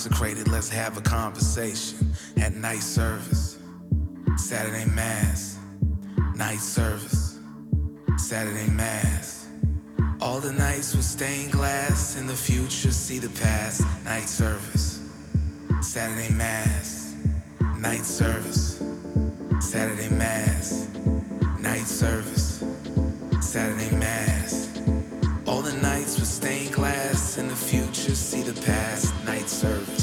consecrated. Let's have a conversation at night service, Saturday mass, night service, Saturday mass. All the nights with stained glass, in the future see the past, night service, Saturday mass, night service, Saturday mass, night service, Saturday mass. Stained glass, in the future see the past, night service,